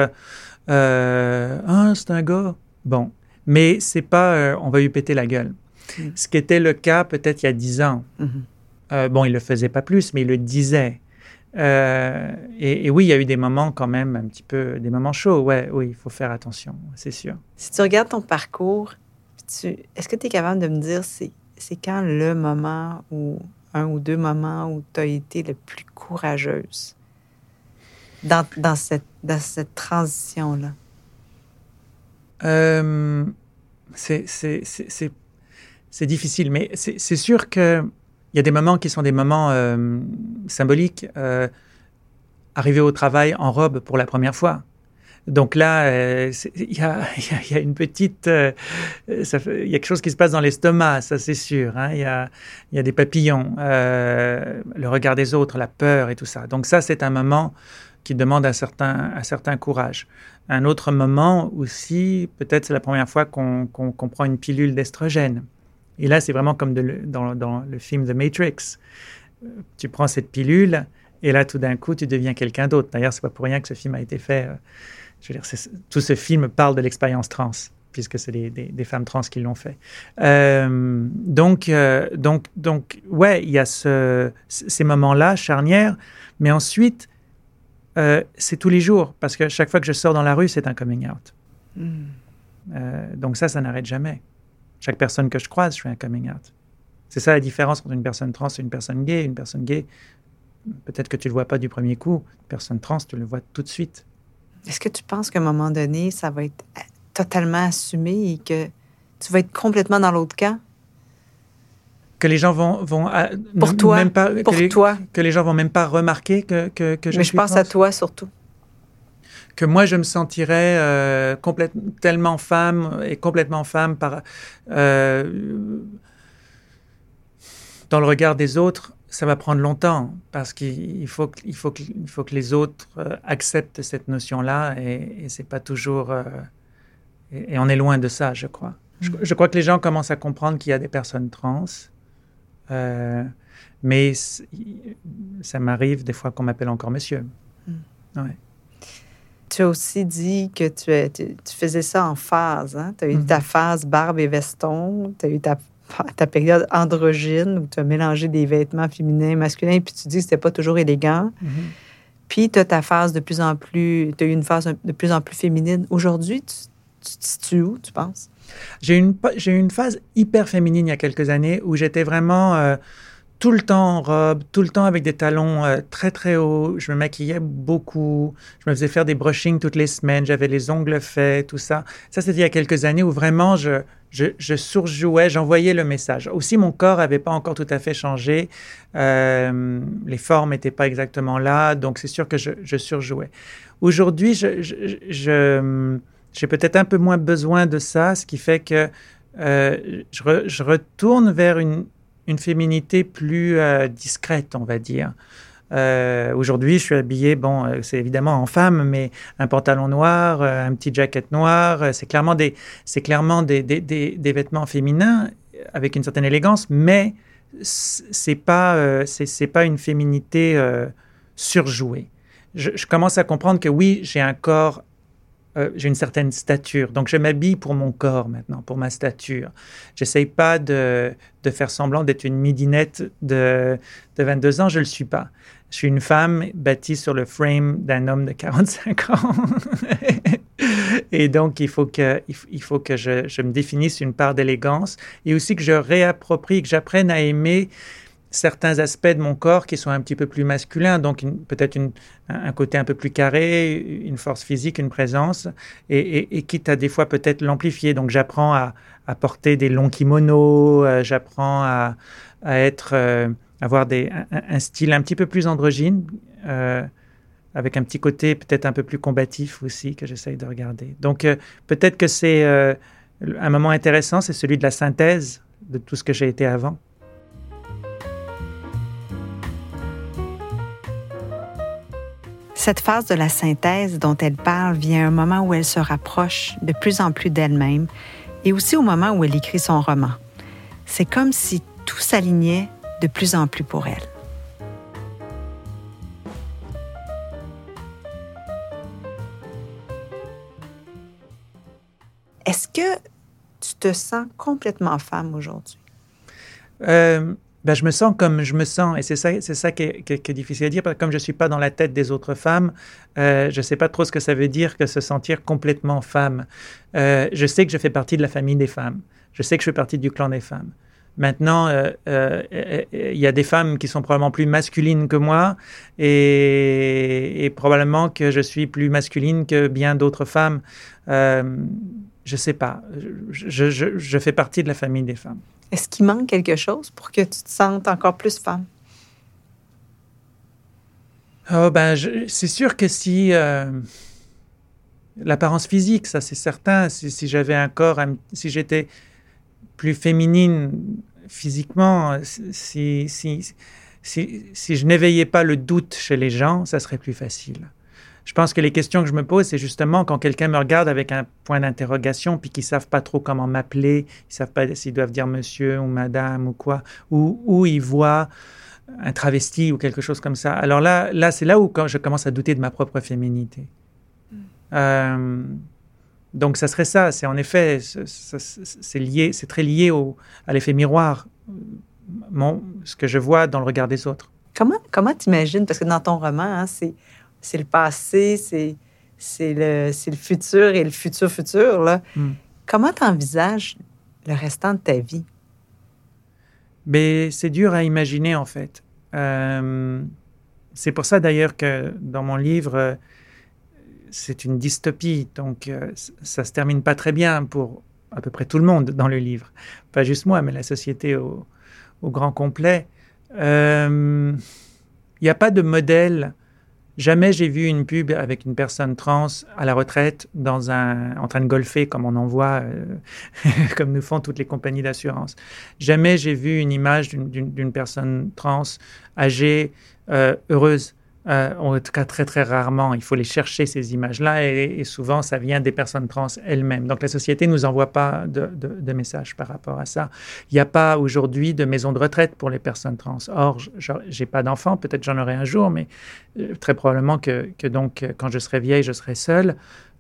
Ah, c'est un gars. Bon, mais c'est pas euh, on va lui péter la gueule. Mm. Ce qui était le cas peut-être il y a dix ans. Mhm. Euh, bon, il le faisait pas plus, mais il le disait. Euh, et, et oui, il y a eu des moments quand même un petit peu, des moments chauds. Ouais, oui, il faut faire attention, c'est sûr. Si tu regardes ton parcours, tu- est-ce que tu es capable de me dire c'est, c'est quand le moment ou un ou deux moments où tu as été le plus courageuse dans, dans cette, dans cette transition-là? Euh, c'est difficile, mais c'est sûr que il y a des moments qui sont des moments euh, symboliques. Euh, arriver au travail en robe pour la première fois. Donc là, [laughs] il y, a, une petite... il y a quelque chose qui se passe dans l'estomac, ça c'est sûr. hein. Il y, a, y a des papillons, le regard des autres, la peur et tout ça. Donc ça, c'est un moment qui demande un certain, un certain courage. Un autre moment aussi, peut-être c'est la première fois qu'on qu'on prend une pilule d'estrogène. Et là, c'est vraiment comme dans, dans le film The Matrix. Tu prends cette pilule et là, tout d'un coup, tu deviens quelqu'un d'autre. D'ailleurs, c'est pas pour rien que ce film a été fait. euh, je veux dire, tout ce film parle de l'expérience trans, puisque c'est des, des- des femmes trans qui l'ont fait. Euh, donc, euh, donc, donc, ouais, il y a ce- ces moments-là charnières, mais ensuite, euh, c'est tous les jours, parce que chaque fois que je sors dans la rue, c'est un coming out. Hmm. Euh, donc ça, ça n'arrête jamais. Chaque personne que je croise, je fais un coming out. C'est ça la différence entre une personne trans et une personne gay. Une personne gay, peut-être que tu ne le vois pas du premier coup. Une personne trans, tu le vois tout de suite. Est-ce que tu penses qu'à un moment donné, ça va être totalement assumé et que tu vas être complètement dans l'autre camp? Que les gens vont... vont ah, Pour m- toi, Même pas, Pour que, les, toi. que les gens vont même pas remarquer que, que, que je Mais je pense à toi surtout. que moi je me sentirais euh, complète- tellement femme et complètement femme par euh, dans le regard des autres ça va prendre longtemps parce qu'il faut que, il faut que, il faut que les autres euh, acceptent cette notion là et, et c'est pas toujours et, et on est loin de ça je crois je, je crois que les gens commencent à comprendre qu'il y a des personnes trans euh, mais ça m'arrive des fois qu'on m'appelle encore monsieur ouais. Tu as aussi dit que tu, as- tu, tu faisais ça en phase. Hein? Tu as eu Mhm. ta phase barbe et veston, tu as eu ta, ta période androgyne où tu as mélangé des vêtements féminins et masculins, puis tu dis que c'était pas toujours élégant. Puis tu as ta phase de plus en plus, tu as eu une phase de plus en plus féminine. Aujourd'hui, tu, tu te situes où, tu penses? J'ai eu une, phase hyper féminine il y a quelques années où j'étais vraiment euh, tout le temps en robe, tout le temps avec des talons euh, très très hauts. Je me maquillais beaucoup. Je me faisais faire des brushings toutes les semaines. J'avais les ongles faits, tout ça. Ça, c'était il y a quelques années où vraiment je, surjouais, j'envoyais le message. Aussi, mon corps n'avait pas encore tout à fait changé. Euh, les formes n'étaient pas exactement là. Donc, c'est sûr que je, surjouais. Aujourd'hui, je- j'ai peut-être un peu moins besoin de ça, ce qui fait que euh, je, re- je retourne vers une, féminité plus euh, discrète, on va dire. Euh, Aujourd'hui, je suis habillé, bon, c'est évidemment en femme, mais un pantalon noir, un petit jacket noir, c'est clairement des, vêtements féminins avec une certaine élégance, mais c'est pas, pas une féminité surjouée. Je commence à comprendre que oui, j'ai un corps euh, j'ai une certaine stature. Donc, je m'habille pour mon corps maintenant, pour ma stature. J'essaye pas de, de faire semblant d'être une midinette de, de 22 ans. Je le suis pas. Je suis une femme bâtie sur le frame d'un homme de 45 ans. [laughs] et donc, il faut que, il faut que je, je me définisse une part d'élégance et aussi que je réapproprie, que j'apprenne à aimer certains aspects de mon corps qui sont un petit peu plus masculins, donc peut-être un côté un peu plus carré, une force physique, une présence, et, quitte à des fois peut-être l'amplifier. Donc j'apprends à, porter des longs kimonos, euh, j'apprends à, être, euh, avoir des, un, style un petit peu plus androgyne, euh, avec un petit côté peut-être un peu plus combatif aussi que j'essaye de regarder. Donc peut-être que c'est Un moment intéressant, c'est celui de la synthèse de tout ce que j'ai été avant. Cette phase de la synthèse dont elle parle vient à un moment où elle se rapproche de plus en plus d'elle-même et aussi au moment où elle écrit son roman. C'est comme si tout s'alignait de plus en plus pour elle. Est-ce que tu te sens complètement femme aujourd'hui? Euh, ben, je me sens comme je me sens, et c'est ça, c'est ça qui est, difficile à dire, parce que comme je ne suis pas dans la tête des autres femmes, euh, je ne sais pas trop ce que ça veut dire que se sentir complètement femme. Euh, je sais que je fais partie de la famille des femmes. Je sais que je fais partie du clan des femmes. Maintenant, euh, il y a des femmes qui sont probablement plus masculines que moi et, probablement que je suis plus masculine que bien d'autres femmes. je ne sais pas. Je, je fais partie de la famille des femmes. Est-ce qu'il manque quelque chose pour que tu te sentes encore plus femme? Oh ben, c'est sûr que si euh, l'apparence physique, ça c'est certain. Si, j'avais un corps, si j'étais plus féminine physiquement, si, si, si je n'éveillais pas le doute chez les gens, ça serait plus facile. Je pense que les questions que je me pose, c'est justement quand quelqu'un me regarde avec un point d'interrogation, puis qu'ils savent pas trop comment m'appeler, ils savent pas s'ils doivent dire monsieur ou madame ou quoi, ou, ou ils voient un travesti ou quelque chose comme ça. Alors là, là c'est là où quand je commence à douter de ma propre féminité. Mm. Euh, donc ça serait ça. C'est en effet, c'est lié, c'est très lié au, à l'effet miroir, mon, ce que je vois dans le regard des autres. Comment comment t'imagines? Parce que dans ton roman, hein, c'est c'est le passé, c'est, c'est, le, c'est le futur et le futur futur. Là. Hmm. Comment tu envisages le restant de ta vie? Mais ben, c'est dur à imaginer, en fait. Euh, c'est pour ça, d'ailleurs, que dans mon livre, c'est une dystopie. Donc, euh, ça se termine pas très bien pour à peu près tout le monde dans le livre. Pas juste moi, mais la société au, au grand complet. Il euh, n'y a pas de modèle Jamais j'ai vu une pub avec une personne trans à la retraite dans un, en train de golfer comme on en voit, euh, [laughs] comme nous font toutes les compagnies d'assurance. Jamais j'ai vu une image d'une personne trans âgée, euh, heureuse. Euh, en tout cas, très, très rarement. Il faut les chercher, ces images-là, et, souvent, ça vient des personnes trans elles-mêmes. Donc, la société ne nous envoie pas de, de, messages par rapport à ça. Il n'y a pas aujourd'hui de maison de retraite pour les personnes trans. Or, je n'ai pas d'enfant, peut-être j'en aurai un jour, mais euh, très probablement que, que, donc, quand je serai vieille, je serai seule.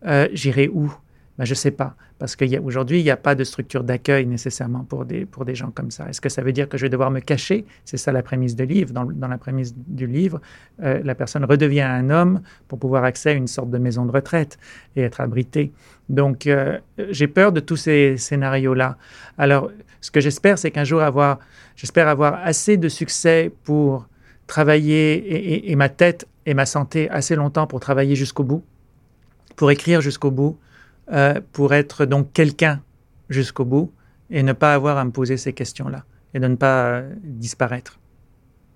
Euh, j'irai où? Ben, Je ne sais pas. Parce qu'aujourd'hui, il n'y a pas de structure d'accueil nécessairement pour des, pour des gens comme ça. Est-ce que ça veut dire que je vais devoir me cacher? C'est ça la prémisse du livre. Dans, dans la prémisse du livre, euh, la personne redevient un homme pour pouvoir accéder à une sorte de maison de retraite et être abritée. Donc, euh, j'ai peur de tous ces scénarios-là. Alors, ce que j'espère, c'est qu'un jour avoir, j'espère avoir assez de succès pour travailler et ma tête et ma santé assez longtemps pour travailler jusqu'au bout, pour écrire jusqu'au bout, euh, pour être donc quelqu'un jusqu'au bout et ne pas avoir à me poser ces questions-là et de ne pas euh, disparaître.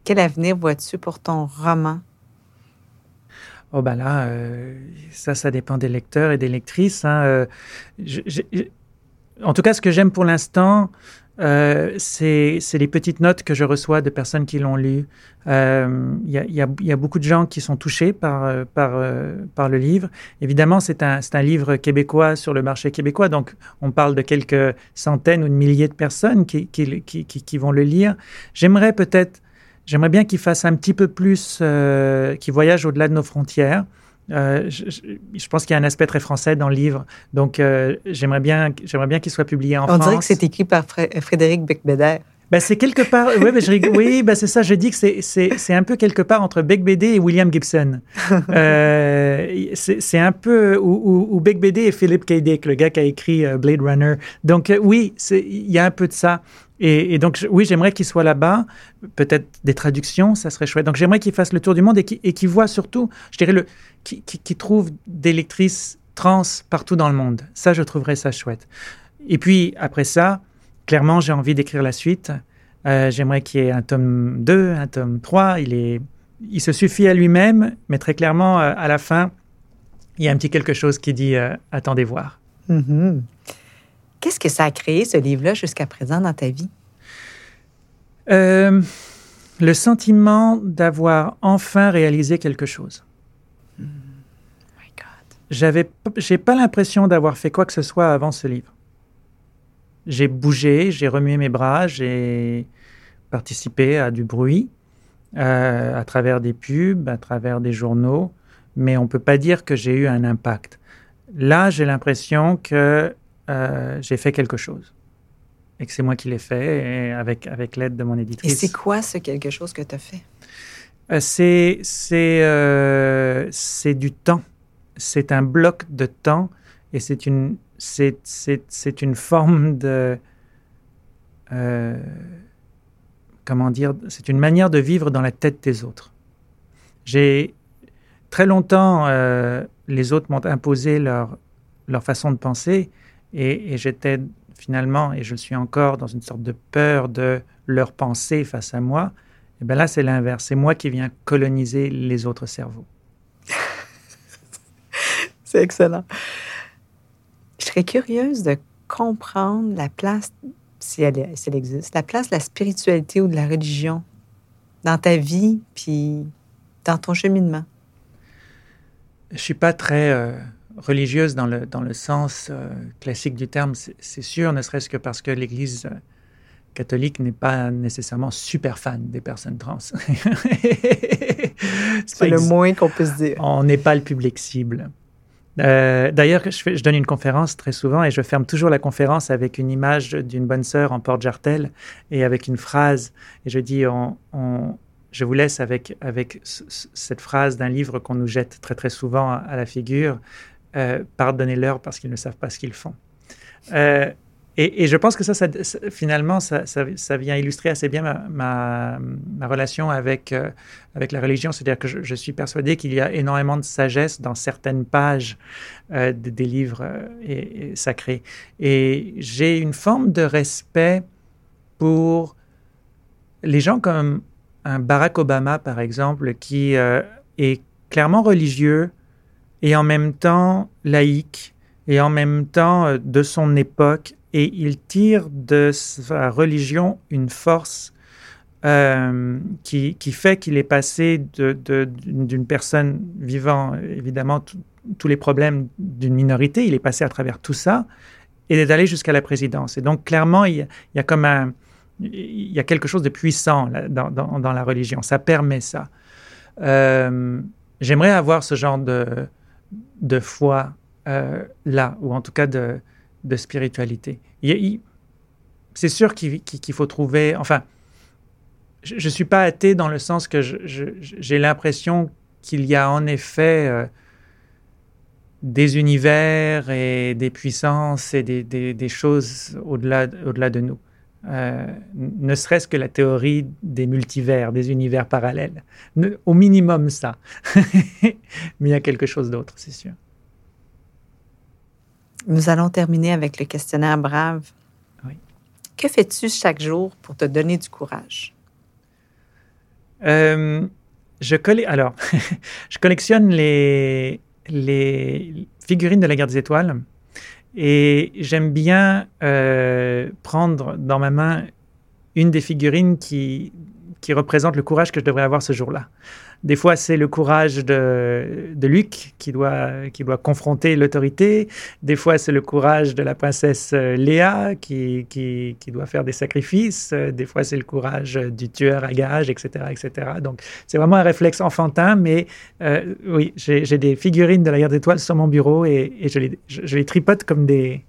Quel avenir vois-tu pour ton roman? Oh ben là, euh, ça, ça dépend des lecteurs et des lectrices. Hein. en tout cas, ce que j'aime pour l'instant, euh, c'est les petites notes que je reçois de personnes qui l'ont lu. Il euh, y, a beaucoup de gens qui sont touchés par, euh, le livre. Évidemment, c'est un, livre québécois sur le marché québécois, donc on parle de quelques centaines ou de milliers de personnes qui, vont le lire. J'aimerais peut-être, j'aimerais bien qu'il fasse un petit peu plus, qu'il voyage au-delà de nos frontières. Euh, je, pense qu'il y a un aspect très français dans le livre, donc euh, j'aimerais bien, j'aimerais bien qu'il soit publié en On France. On dirait que c'est écrit par Frédéric Becbédère. Ben, c'est quelque part, ouais, ben, je, oui, ben, c'est ça, je dis que c'est un peu quelque part entre Beck et William Gibson. [laughs] euh, c'est un peu, ou, ou, Beck et Philip K. Dick, le gars qui a écrit Blade Runner. Donc oui, il y a un peu de ça. Et, donc, oui, j'aimerais qu'il soit là-bas. Peut-être des traductions, ça serait chouette. Donc, j'aimerais qu'il fasse le tour du monde et qu'il voit surtout, je dirais, le, qu'il trouve des lectrices trans partout dans le monde. Ça, je trouverais ça chouette. Et puis, après ça, clairement, j'ai envie d'écrire la suite. Euh, j'aimerais qu'il y ait un tome 2, un tome 3. Il, est, il se suffit à lui-même, mais très clairement, euh, à la fin, il y a un petit quelque chose qui dit euh, attendez voir. Mm-hmm. Qu'est-ce que ça a créé, ce livre-là, jusqu'à présent dans ta vie? Euh, le sentiment d'avoir enfin réalisé quelque chose. My God. J'avais, j'ai pas l'impression d'avoir fait quoi que ce soit avant ce livre. J'ai bougé, j'ai remué mes bras, j'ai participé à du bruit, euh, à travers des pubs, à travers des journaux, mais on peut pas dire que j'ai eu un impact. Là, j'ai l'impression que euh, j'ai fait quelque chose et que c'est moi qui l'ai fait et avec, avec l'aide de mon Et éditrice. c'est quoi ce quelque chose que tu as fait? Euh, c'est c'est euh, c'est du temps. C'est un bloc de temps et c'est une c'est c'est c'est une forme de comment dire c'est une manière de vivre dans la tête des autres. J'ai très longtemps les autres m'ont imposé leur leur façon de penser et, et j'étais finalement et je le suis encore dans une sorte de peur de leur pensée face à moi. Et ben là, c'est l'inverse. C'est moi qui viens coloniser les autres cerveaux. [laughs] C'est excellent. Je serais curieuse de comprendre la place, si elle, si elle existe, la place de la spiritualité ou de la religion dans ta vie, puis dans ton cheminement. Je suis pas très euh, religieuse dans le, dans le sens euh, classique du terme, c'est sûr, ne serait-ce que parce que l'Église euh, catholique n'est pas nécessairement super fan des personnes trans. [laughs] c'est le moins qu'on puisse dire. on n'est pas le public cible. Euh, D'ailleurs, je, je donne une conférence très souvent et je ferme toujours la conférence avec une image d'une bonne sœur en porte-jartel et avec une phrase. Et je dis, on, on- je vous laisse avec, avec cette phrase d'un livre qu'on nous jette très très souvent à, à la figure. Euh, Pardonnez-leur parce qu'ils ne savent pas ce qu'ils font. Euh, et, je pense que ça, finalement, ça, vient illustrer assez bien ma, relation avec, euh, avec la religion. C'est-à-dire que je, suis persuadé qu'il y a énormément de sagesse dans certaines pages de- des livres sacrés. Et j'ai une forme de respect pour les gens comme un Barack Obama, par exemple, qui est clairement religieux et en même temps laïque et en même temps euh, de son époque. Et il tire de sa religion une force euh, qui, qui fait qu'il est passé d'une personne vivant évidemment tous les problèmes d'une minorité, il est passé à travers tout ça et d'aller jusqu'à la présidence. Et donc clairement, il y a, comme un, il y a quelque chose de puissant dans- dans la religion. Ça permet ça. Euh, J'aimerais avoir ce genre de, de foi euh, là, ou en tout cas de, de spiritualité. C'est sûr qu'il faut trouver. Enfin, je ne suis pas athée dans le sens que j'ai l'impression qu'il y a en effet euh, des univers et des puissances et des, des- des choses au-delà au-delà de nous. Euh, ne serait-ce que la théorie des multivers, des univers parallèles. Ne- au minimum ça. [laughs] Mais il y a quelque chose d'autre, c'est sûr. Nous allons terminer avec le questionnaire brave. Oui. Que fais-tu chaque jour pour te donner du courage? Euh, je, colle- alors, [laughs] je collectionne les, les figurines de la guerre des étoiles et j'aime bien euh, prendre dans ma main une des figurines qui, qui représente le courage que je devrais avoir ce jour-là. Des fois, c'est le courage de, de Luc qui doit, qui doit confronter l'autorité. Des fois, c'est le courage de la princesse euh, Léa qui, qui, qui doit faire des sacrifices. Des fois, c'est le courage du tueur à gages, etc. etc. Donc, c'est vraiment un réflexe enfantin, mais euh, oui, j'ai des figurines de la guerre des sur mon bureau et, je, les, je les tripote comme des,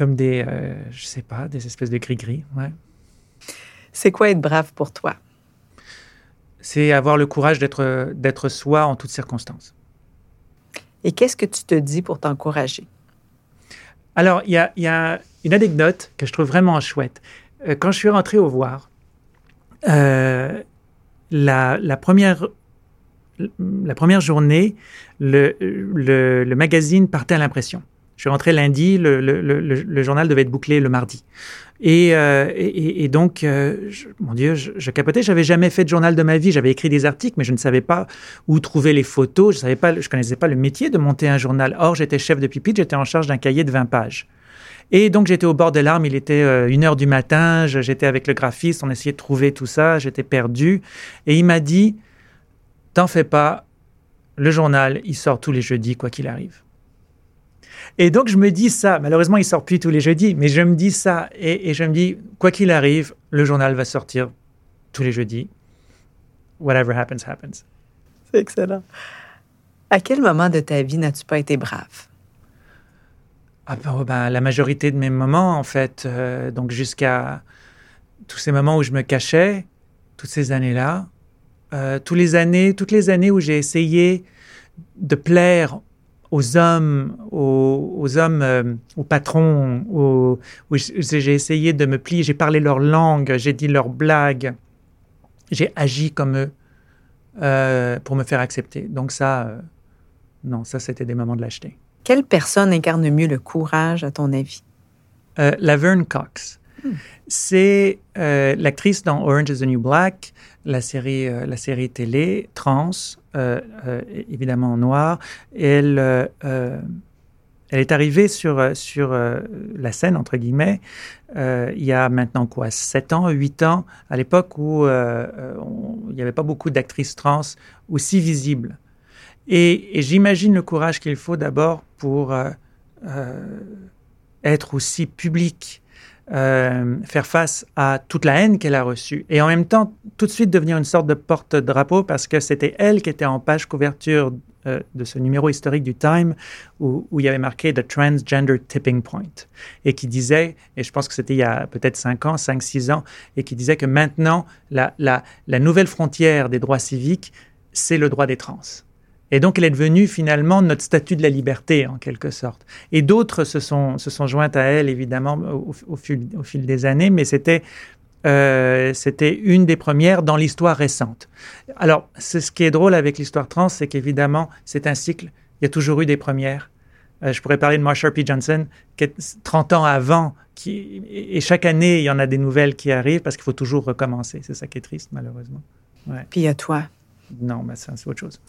comme des, euh, je sais pas, des espèces de gris-gris. Ouais. C'est quoi être brave pour toi? C'est avoir le courage d'être d'être soi en toutes circonstances. Et qu'est-ce que tu te dis pour t'encourager? Alors, il y y a une anecdote que je trouve vraiment chouette. Euh, quand je suis rentré au voir, euh, la, la première, la première journée, le, le, le magazine partait à l'impression. Je suis rentré lundi, le, le, le, le journal devait être bouclé le mardi. Et, euh, et, et donc, euh, mon Dieu, je, je capotais. J'avais jamais fait de journal de ma vie. J'avais écrit des articles, mais je ne savais pas où trouver les photos. Je savais pas, je connaissais pas le métier de monter un journal. Or, j'étais chef de pupitre. J'étais en charge d'un cahier de 20 pages. Et donc j'étais au bord des larmes, il était euh, une heure du matin, j'étais avec le graphiste, on essayait de trouver tout ça, j'étais perdu. Et il m'a dit, t'en fais pas, le journal, il sort tous les jeudis, quoi qu'il arrive. Et donc je me dis ça, malheureusement il sort plus tous les jeudis, mais je me dis ça, et, et je me dis, quoi qu'il arrive, le journal va sortir tous les jeudis. Whatever happens, happens. C'est excellent. À quel moment de ta vie n'as-tu pas été brave? Ah ben, oh, ben, la majorité de mes moments, en fait. euh, donc jusqu'à tous ces moments où je me cachais, toutes ces années-là, euh, tous les années, toutes les années où j'ai essayé de plaire aux hommes, aux, aux hommes, euh, aux patrons, aux- j'ai essayé de me plier, j'ai parlé leur langue, j'ai dit leurs blagues, j'ai agi comme eux euh, pour me faire accepter. Donc ça, euh, non, ça c'était des moments de lâcheté. Quelle personne incarne mieux le courage, à ton avis? Laverne Cox. C'est euh, l'actrice dans Orange is the New Black, la série, euh, télé, trans, euh, évidemment en noir. Elle, elle est arrivée sur, la scène, entre guillemets, il y a maintenant quoi, 7 ans, 8 ans, à l'époque où il n'y avait pas beaucoup d'actrices trans aussi visibles. Et, et j'imagine le courage qu'il faut d'abord pour être aussi public, euh, faire face à toute la haine qu'elle a reçue, et en même temps tout de suite devenir une sorte de porte-drapeau parce que c'était elle qui était en page couverture euh, de ce numéro historique du Time où, il y avait marqué The Transgender Tipping Point et qui disait, et je pense que c'était il y a peut-être 5 ans, 5-6 ans, et qui disait que maintenant la, la, la nouvelle frontière des droits civiques, c'est le droit des trans. Et donc, elle est devenue finalement notre statut de la liberté, en quelque sorte. Et d'autres se sont, se sont jointes à elle, évidemment, au, au fil, au fil des années, mais c'était euh, c'était une des premières dans l'histoire récente. Alors, c'est ce qui est drôle avec l'histoire trans, c'est qu'évidemment, c'est un cycle. Il y a toujours eu des premières. Euh, je pourrais parler de Marsha P. Johnson, qui est 30 ans avant, qui, et chaque année, il y en a des nouvelles qui arrivent parce qu'il faut toujours recommencer. C'est ça qui est triste, malheureusement. Ouais. Puis à toi. Non, mais ça, c'est autre chose.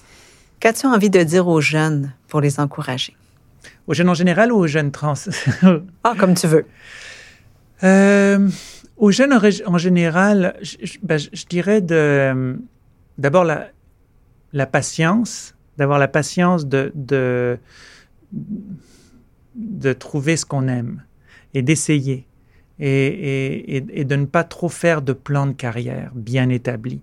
Qu'as-tu envie de dire aux jeunes pour les encourager? Aux jeunes en général ou aux jeunes trans? [laughs] Ah, comme tu veux. Euh, aux jeunes en, général, je, je- ben, je- je dirais de d'abord la, la patience, d'avoir la patience de, de, de trouver ce qu'on aime et d'essayer. Et- et de ne pas trop faire de plan de carrière bien établi.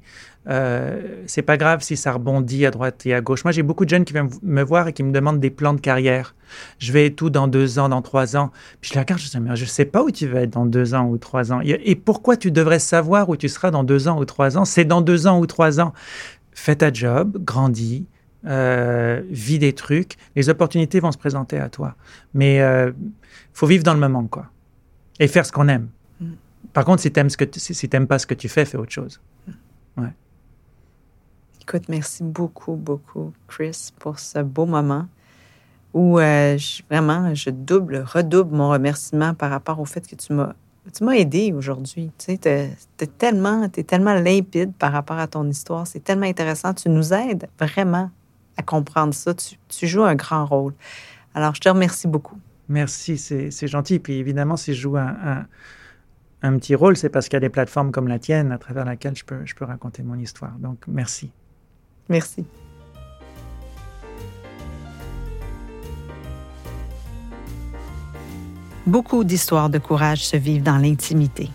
Euh, c'est pas grave si ça rebondit à droite et à gauche. Moi, j'ai beaucoup de jeunes qui viennent me voir et qui me demandent des plans de carrière. Je vais être où dans deux ans, dans trois ans Puis je les regarde, je dis, mais je sais pas où tu vas être dans deux ans ou trois ans. Et et pourquoi tu devrais savoir où tu seras dans deux ans ou trois ans? C'est dans deux ans ou trois ans. Fais ta job, grandis, euh, vis des trucs. Les opportunités vont se présenter à toi. Mais euh, faut vivre dans le moment, quoi. Et faire ce qu'on aime. Mm. Par contre, si t'aimes si, pas ce que tu fais, fais autre chose. Écoute, merci beaucoup, beaucoup, Chris, pour ce beau moment où euh, vraiment, je double, redouble mon remerciement par rapport au fait que tu m'as tu m'as aidé aujourd'hui. Tu sais, t'es t'es tellement, t'es tellement limpide par rapport à ton histoire. C'est tellement intéressant. Tu nous aides vraiment à comprendre ça. Tu, tu joues un grand rôle. Alors, je te remercie beaucoup. Merci, c'est gentil. Puis évidemment, si je joue un, un, un petit rôle, c'est parce qu'il y a des plateformes comme la tienne à travers laquelle je peux, je peux raconter mon histoire. Donc, merci. Merci. Beaucoup d'histoires de courage se vivent dans l'intimité.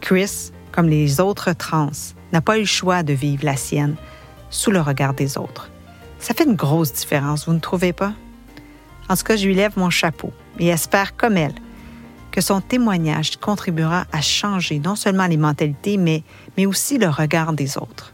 Chris, comme les autres trans, n'a pas eu le choix de vivre la sienne sous le regard des autres. Ça fait une grosse différence, vous ne trouvez pas? En tout cas, je lui lève mon chapeau et espère, comme elle, que son témoignage contribuera à changer non seulement les mentalités, mais, mais aussi le regard des autres.